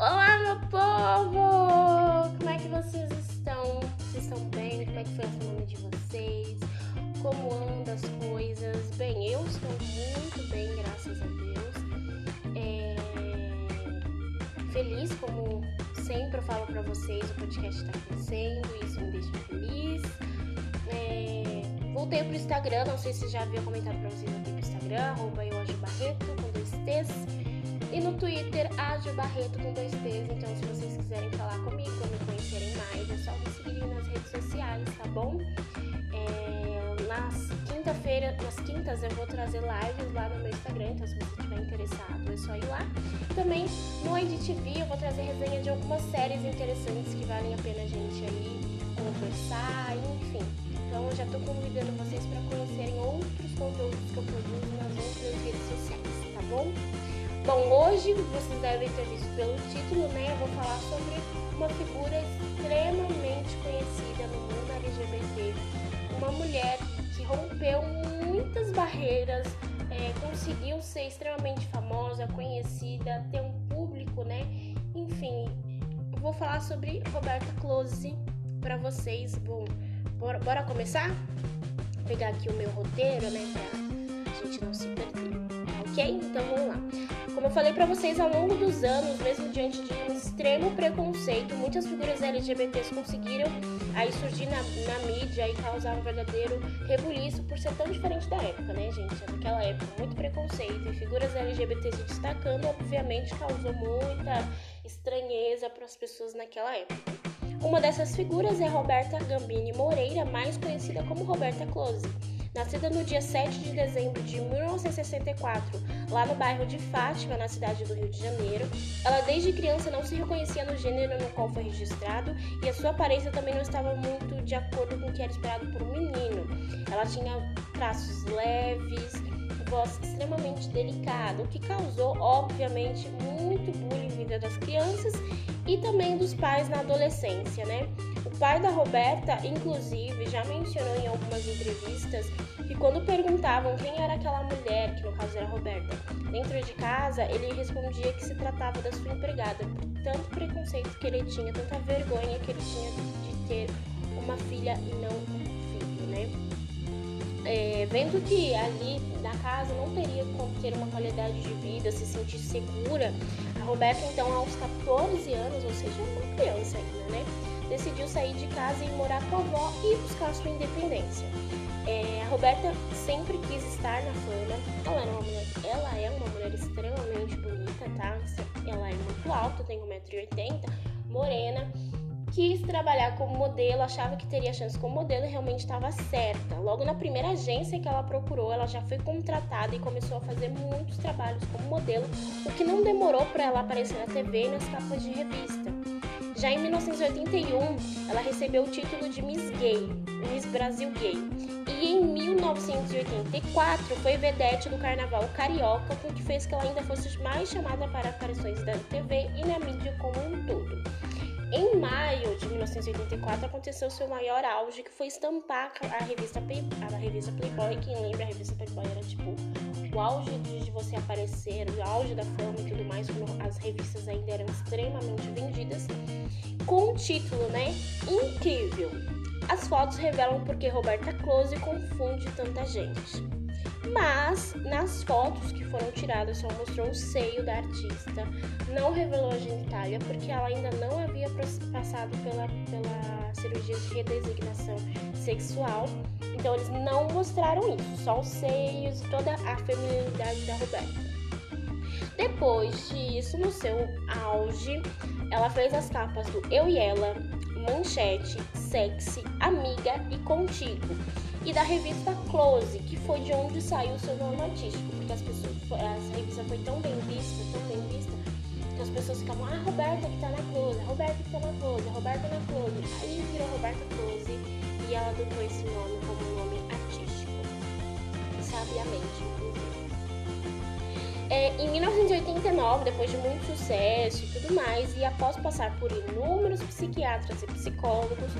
Olá, meu povo! Como é que vocês estão? Vocês estão bem? Como é que foi a semana de vocês? Como andam as coisas? Bem, eu estou muito bem, graças a Deus. É... Feliz, como sempre eu falo pra vocês, o podcast tá crescendo, isso me deixa feliz. É... Voltei pro Instagram, não sei se já havia comentado pra vocês aqui pro Instagram, arroba Barreto, com dois T's. E no Twitter, Ágil Barreto com dois T's. Então, se vocês quiserem falar comigo me conhecerem mais, é só me seguirem nas redes sociais, tá bom? É, nas quinta-feira, nas quintas eu vou trazer lives lá no meu Instagram, então se você estiver interessado é só ir lá. Também no IDTV eu vou trazer resenha de algumas séries interessantes que valem a pena a gente aí conversar, enfim. Então eu já tô convidando vocês para conhecerem outros conteúdos que eu produzo nas outras redes sociais, tá bom? Bom, hoje vocês devem ter visto pelo título, né? Eu vou falar sobre uma figura extremamente conhecida no mundo LGBT, uma mulher que rompeu muitas barreiras, é, conseguiu ser extremamente famosa, conhecida, ter um público, né? Enfim, vou falar sobre Roberta Close para vocês. Bom, bora, bora começar? Vou pegar aqui o meu roteiro, né? Pra gente não se perder, ok? Então vamos lá. Como eu falei para vocês, ao longo dos anos, mesmo diante de um extremo preconceito, muitas figuras LGBTs conseguiram aí surgir na, na mídia e causar um verdadeiro rebuliço por ser tão diferente da época, né, gente? Naquela época, muito preconceito e figuras LGBTs se destacando, obviamente, causou muita estranheza para as pessoas naquela época. Uma dessas figuras é Roberta Gambini Moreira, mais conhecida como Roberta Close. Nascida no dia 7 de dezembro de 1964, lá no bairro de Fátima, na cidade do Rio de Janeiro, ela desde criança não se reconhecia no gênero no qual foi registrado e a sua aparência também não estava muito de acordo com o que era esperado por um menino. Ela tinha traços leves, voz extremamente delicada, o que causou, obviamente, muito bullying na vida das crianças e também dos pais na adolescência, né? Pai da Roberta, inclusive, já mencionou em algumas entrevistas que quando perguntavam quem era aquela mulher, que no caso era Roberta, dentro de casa, ele respondia que se tratava da sua empregada, por tanto preconceito que ele tinha, tanta vergonha que ele tinha de ter uma filha e não um? É, vendo que ali na casa não teria como ter uma qualidade de vida, se sentir segura, a Roberta, então, aos 14 anos, ou seja, uma criança ainda, né? decidiu sair de casa e morar com a avó e buscar sua independência. É, a Roberta sempre quis estar na fama. Ela, era uma mulher, ela é uma mulher extremamente bonita, tá? Ela é muito alta, tem 1,80m, morena. Quis trabalhar como modelo, achava que teria chance como modelo e realmente estava certa. Logo na primeira agência que ela procurou, ela já foi contratada e começou a fazer muitos trabalhos como modelo, o que não demorou para ela aparecer na TV e nas capas de revista. Já em 1981, ela recebeu o título de Miss Gay, Miss Brasil Gay. E em 1984 foi vedete do Carnaval Carioca, o que fez que ela ainda fosse mais chamada para aparições da TV e na mídia como um todo. Em maio de 1984 aconteceu seu maior auge, que foi estampar a revista, a revista Playboy. Quem lembra, a revista Playboy era tipo o auge de você aparecer, o auge da fama e tudo mais, quando as revistas ainda eram extremamente vendidas, com o título, né? Incrível. As fotos revelam porque Roberta Close confunde tanta gente. Mas nas fotos que foram tiradas só mostrou o seio da artista, não revelou a genitália porque ela ainda não havia passado pela, pela cirurgia de redesignação sexual. Então eles não mostraram isso, só os seios e toda a feminilidade da Roberta. Depois disso, no seu auge, ela fez as capas do Eu e Ela, Manchete, Sexy, Amiga e Contigo e da revista Close, que foi de onde saiu o seu nome artístico, porque as pessoas, a revista foi tão bem vista, tão bem vista, que as pessoas ficavam, ah, Roberta que tá na Close, Roberta que tá na Close, Roberta na Close. Aí virou Roberta Close e ela adotou esse nome como nome artístico, sabiamente, inclusive. É, em 1989, depois de muito sucesso e tudo mais, e após passar por inúmeros psiquiatras e psicólogos,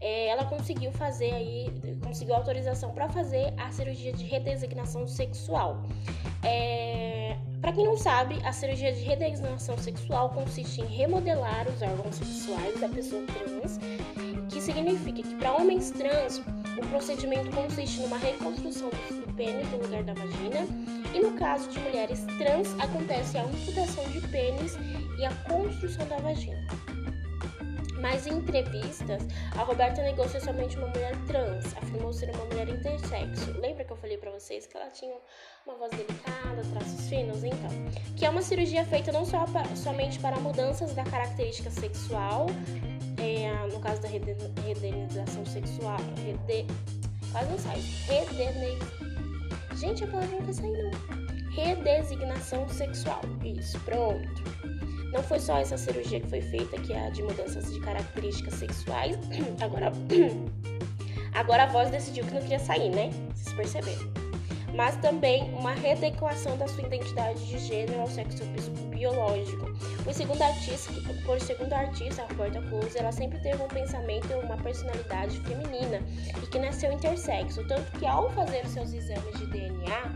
é, ela conseguiu fazer aí, conseguiu autorização para fazer a cirurgia de redesignação sexual. É, para quem não sabe, a cirurgia de redesignação sexual consiste em remodelar os órgãos sexuais da pessoa trans, que significa que para homens trans o procedimento consiste numa reconstrução do pênis no lugar da vagina, e no caso de mulheres trans acontece a amputação de pênis e a construção da vagina. Mas em entrevistas, a Roberta negou ser somente uma mulher trans, afirmou ser uma mulher intersexo. Lembra que eu falei para vocês que ela tinha uma voz delicada, traços finos? Então, que é uma cirurgia feita não só somente para mudanças da característica sexual, é, no caso da redenização sexual, rede, quase não sai, redene, gente, a palavra não quer sair não. Redesignação sexual, isso, pronto. Não foi só essa cirurgia que foi feita, que é a de mudanças de características sexuais. Agora, agora a voz decidiu que não queria sair, né? Vocês perceberam. Mas também uma readequação da sua identidade de gênero ao sexo biológico. Por segundo artista, por segundo a artista, Roberta Close, ela sempre teve um pensamento e uma personalidade feminina e que nasceu intersexo, tanto que ao fazer os seus exames de DNA,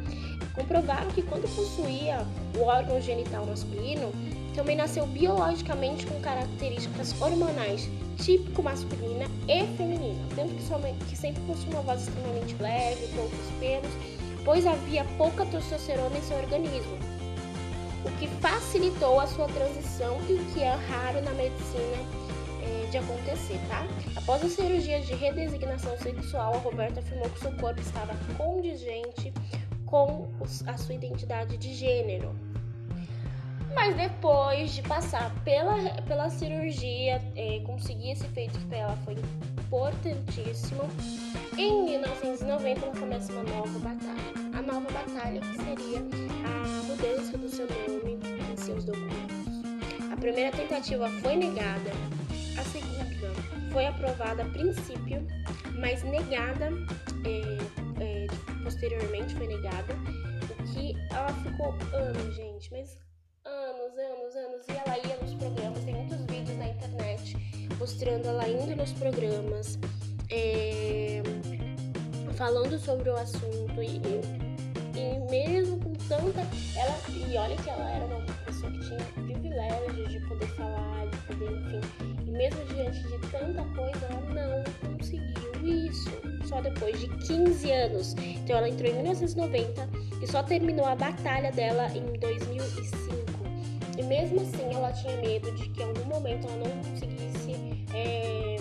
comprovaram que quando possuía o órgão genital masculino, também nasceu biologicamente com características hormonais típico masculina e feminina, tanto que, somente, que sempre possui uma voz extremamente leve, poucos pelos, pois havia pouca testosterona em seu organismo, o que facilitou a sua transição e o que é raro na medicina é, de acontecer, tá? Após a cirurgia de redesignação sexual, a Roberta afirmou que seu corpo estava condigente com a sua identidade de gênero. Mas depois de passar pela, pela cirurgia, é, conseguir esse feito para ela foi importantíssimo, em 1990 ela começa uma nova batalha. A nova batalha que seria a mudança do seu nome em seus documentos. A primeira tentativa foi negada, a segunda foi aprovada a princípio, mas negada é, é, posteriormente foi negada, o que ela ficou anos, gente, mas anos, anos, anos, e ela ia nos programas, tem muitos vídeos na internet mostrando ela indo nos programas, é, falando sobre o assunto, e, e mesmo com tanta. Ela, e olha que ela era uma pessoa que tinha privilégio de poder falar, de poder, enfim. E mesmo diante de tanta coisa, ela não conseguiu isso. Só depois de 15 anos. Então ela entrou em 1990 e só terminou a batalha dela em 2005. Mesmo assim, ela tinha medo de que em algum momento ela não conseguisse. É,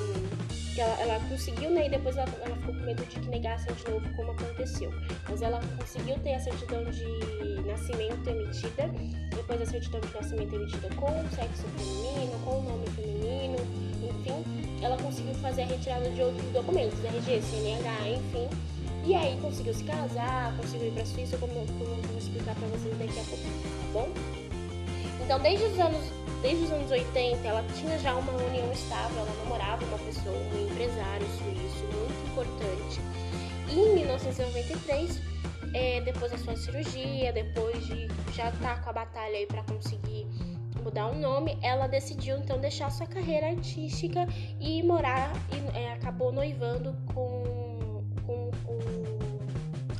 ela, ela, conseguiu, né? E depois ela, ela, ficou com medo de que negassem de novo, como aconteceu. Mas ela conseguiu ter a certidão de nascimento emitida, depois a certidão de nascimento emitida com o sexo feminino, com o nome feminino, enfim. Ela conseguiu fazer a retirada de outros documentos, RG, CNH, enfim. E aí conseguiu se casar, conseguiu ir pra Suíça, como, como eu vou explicar pra vocês daqui a pouco? Então, desde os anos desde os anos 80, ela tinha já uma união estável, ela namorava uma pessoa, um empresário suíço muito importante. E em 1993, é, depois da sua cirurgia, depois de já estar tá com a batalha aí para conseguir mudar o nome, ela decidiu então deixar sua carreira artística e morar e é, acabou noivando com, com, com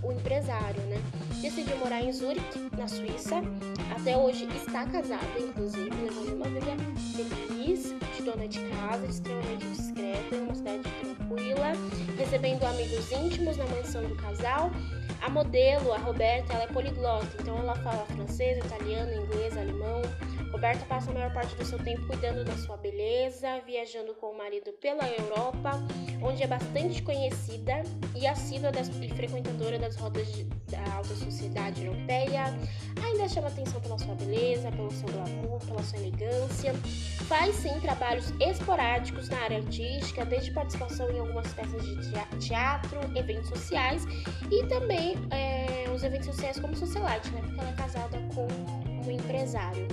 o empresário, né? Decidiu morar em Zurique, na Suíça. Até hoje está casada, inclusive, levando uma vida feliz, de dona de casa, extremamente discreta, em uma cidade tranquila, recebendo amigos íntimos na mansão do casal. A modelo, a Roberta, ela é poliglota, então ela fala francês, italiano, inglês, alemão, Roberta passa a maior parte do seu tempo cuidando da sua beleza, viajando com o marido pela Europa, onde é bastante conhecida e assídua das, e frequentadora das rodas de, da alta sociedade europeia. Ainda chama atenção pela sua beleza, pelo seu glamour, pela sua elegância. Faz sim trabalhos esporádicos na área artística, desde participação em algumas peças de teatro, eventos sociais e também é, os eventos sociais como socialite, né? Porque ela é casada com um empresário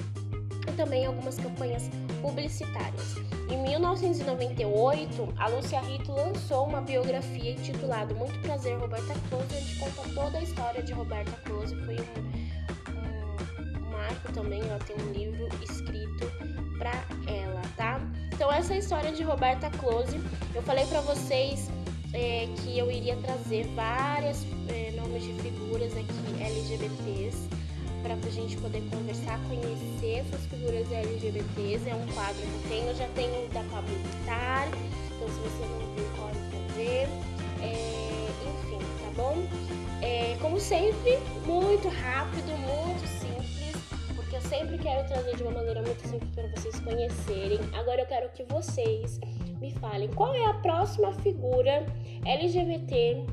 e também algumas campanhas publicitárias. Em 1998, a Lucia Rito lançou uma biografia intitulada Muito Prazer, Roberta Close, onde conta toda a história de Roberta Close. Foi um, um marco também, ela tem um livro escrito para ela, tá? Então essa é a história de Roberta Close. Eu falei para vocês é, que eu iria trazer várias é, de figuras aqui LGBTs para a gente poder conversar, conhecer essas figuras LGBTs. É um quadro que eu tenho, eu já tenho da Pablo Vittar, então se você não viu, pode ver. É, enfim, tá bom? É, como sempre, muito rápido, muito simples, porque eu sempre quero trazer de uma maneira muito simples para vocês conhecerem. Agora eu quero que vocês me falem qual é a próxima figura LGBT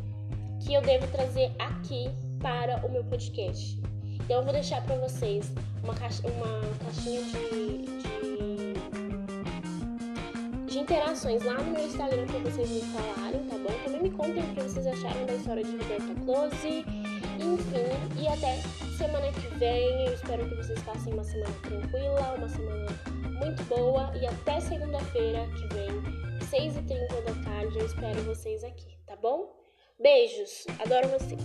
que eu devo trazer aqui para o meu podcast. Então eu vou deixar para vocês uma, caixa, uma caixinha de, de, de, interações lá no meu Instagram para vocês me falarem, tá bom? Também me contem o que vocês acharam da história de Roberta Close. Enfim, e até semana que vem. Eu espero que vocês passem uma semana tranquila, uma semana muito boa. E até segunda-feira que vem, 6h30 da tarde, eu espero vocês aqui, tá bom? Beijos, adoro vocês!